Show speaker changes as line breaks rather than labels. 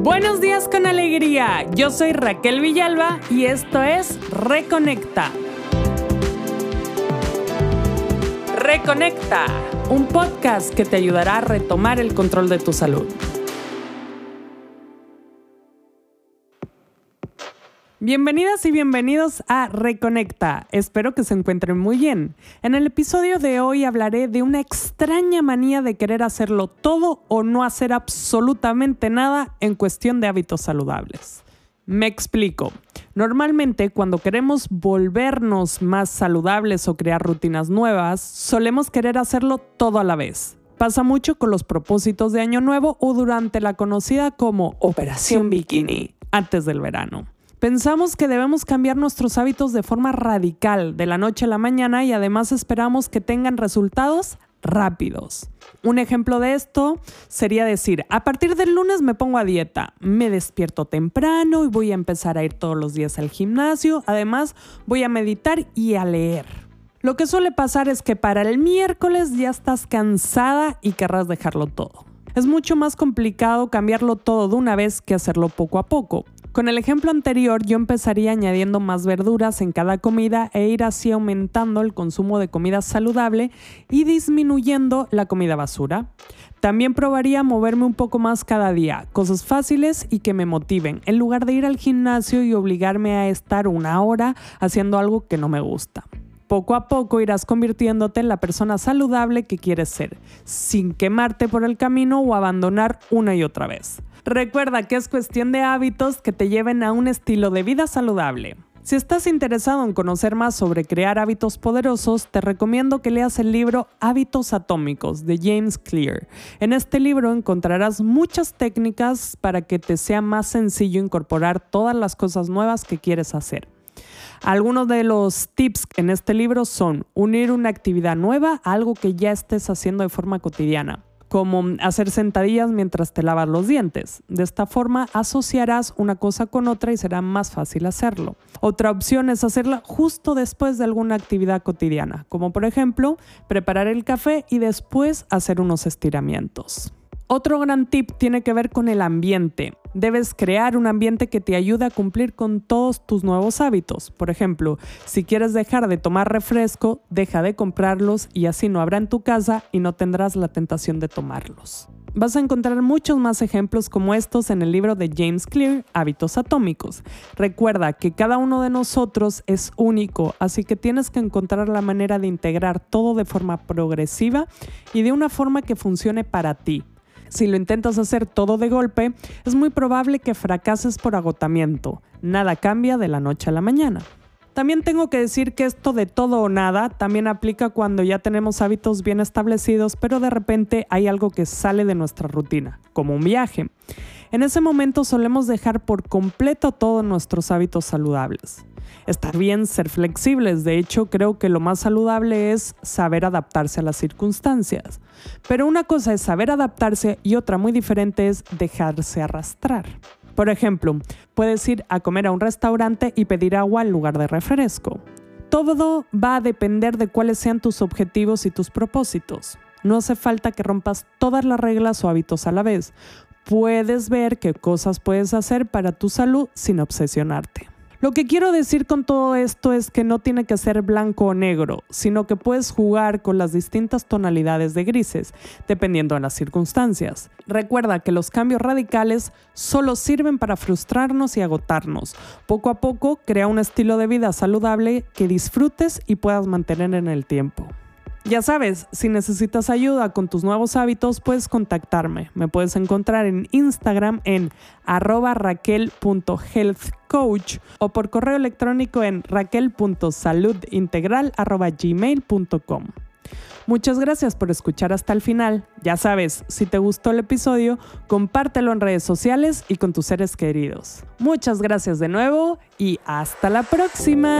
Buenos días con alegría, yo soy Raquel Villalba y esto es Reconecta. Reconecta, un podcast que te ayudará a retomar el control de tu salud. Bienvenidas y bienvenidos a Reconecta. Espero que se encuentren muy bien. En el episodio de hoy hablaré de una extraña manía de querer hacerlo todo o no hacer absolutamente nada en cuestión de hábitos saludables. Me explico. Normalmente cuando queremos volvernos más saludables o crear rutinas nuevas, solemos querer hacerlo todo a la vez. Pasa mucho con los propósitos de Año Nuevo o durante la conocida como Operación Bikini, antes del verano. Pensamos que debemos cambiar nuestros hábitos de forma radical, de la noche a la mañana, y además esperamos que tengan resultados rápidos. Un ejemplo de esto sería decir, a partir del lunes me pongo a dieta, me despierto temprano y voy a empezar a ir todos los días al gimnasio, además voy a meditar y a leer. Lo que suele pasar es que para el miércoles ya estás cansada y querrás dejarlo todo. Es mucho más complicado cambiarlo todo de una vez que hacerlo poco a poco. Con el ejemplo anterior, yo empezaría añadiendo más verduras en cada comida e ir así aumentando el consumo de comida saludable y disminuyendo la comida basura. También probaría moverme un poco más cada día, cosas fáciles y que me motiven, en lugar de ir al gimnasio y obligarme a estar una hora haciendo algo que no me gusta. Poco a poco irás convirtiéndote en la persona saludable que quieres ser, sin quemarte por el camino o abandonar una y otra vez. Recuerda que es cuestión de hábitos que te lleven a un estilo de vida saludable. Si estás interesado en conocer más sobre crear hábitos poderosos, te recomiendo que leas el libro Hábitos Atómicos de James Clear. En este libro encontrarás muchas técnicas para que te sea más sencillo incorporar todas las cosas nuevas que quieres hacer. Algunos de los tips en este libro son unir una actividad nueva a algo que ya estés haciendo de forma cotidiana como hacer sentadillas mientras te lavas los dientes. De esta forma asociarás una cosa con otra y será más fácil hacerlo. Otra opción es hacerla justo después de alguna actividad cotidiana, como por ejemplo preparar el café y después hacer unos estiramientos. Otro gran tip tiene que ver con el ambiente. Debes crear un ambiente que te ayude a cumplir con todos tus nuevos hábitos. Por ejemplo, si quieres dejar de tomar refresco, deja de comprarlos y así no habrá en tu casa y no tendrás la tentación de tomarlos. Vas a encontrar muchos más ejemplos como estos en el libro de James Clear, Hábitos Atómicos. Recuerda que cada uno de nosotros es único, así que tienes que encontrar la manera de integrar todo de forma progresiva y de una forma que funcione para ti. Si lo intentas hacer todo de golpe, es muy probable que fracases por agotamiento. Nada cambia de la noche a la mañana. También tengo que decir que esto de todo o nada también aplica cuando ya tenemos hábitos bien establecidos, pero de repente hay algo que sale de nuestra rutina, como un viaje. En ese momento solemos dejar por completo todos nuestros hábitos saludables. Está bien ser flexibles, de hecho creo que lo más saludable es saber adaptarse a las circunstancias. Pero una cosa es saber adaptarse y otra muy diferente es dejarse arrastrar. Por ejemplo, puedes ir a comer a un restaurante y pedir agua en lugar de refresco. Todo va a depender de cuáles sean tus objetivos y tus propósitos. No hace falta que rompas todas las reglas o hábitos a la vez. Puedes ver qué cosas puedes hacer para tu salud sin obsesionarte. Lo que quiero decir con todo esto es que no tiene que ser blanco o negro, sino que puedes jugar con las distintas tonalidades de grises, dependiendo de las circunstancias. Recuerda que los cambios radicales solo sirven para frustrarnos y agotarnos. Poco a poco, crea un estilo de vida saludable que disfrutes y puedas mantener en el tiempo. Ya sabes, si necesitas ayuda con tus nuevos hábitos, puedes contactarme. Me puedes encontrar en Instagram en arroba raquel.healthcoach o por correo electrónico en raquel.saludintegral.gmail.com. Muchas gracias por escuchar hasta el final. Ya sabes, si te gustó el episodio, compártelo en redes sociales y con tus seres queridos. Muchas gracias de nuevo y hasta la próxima.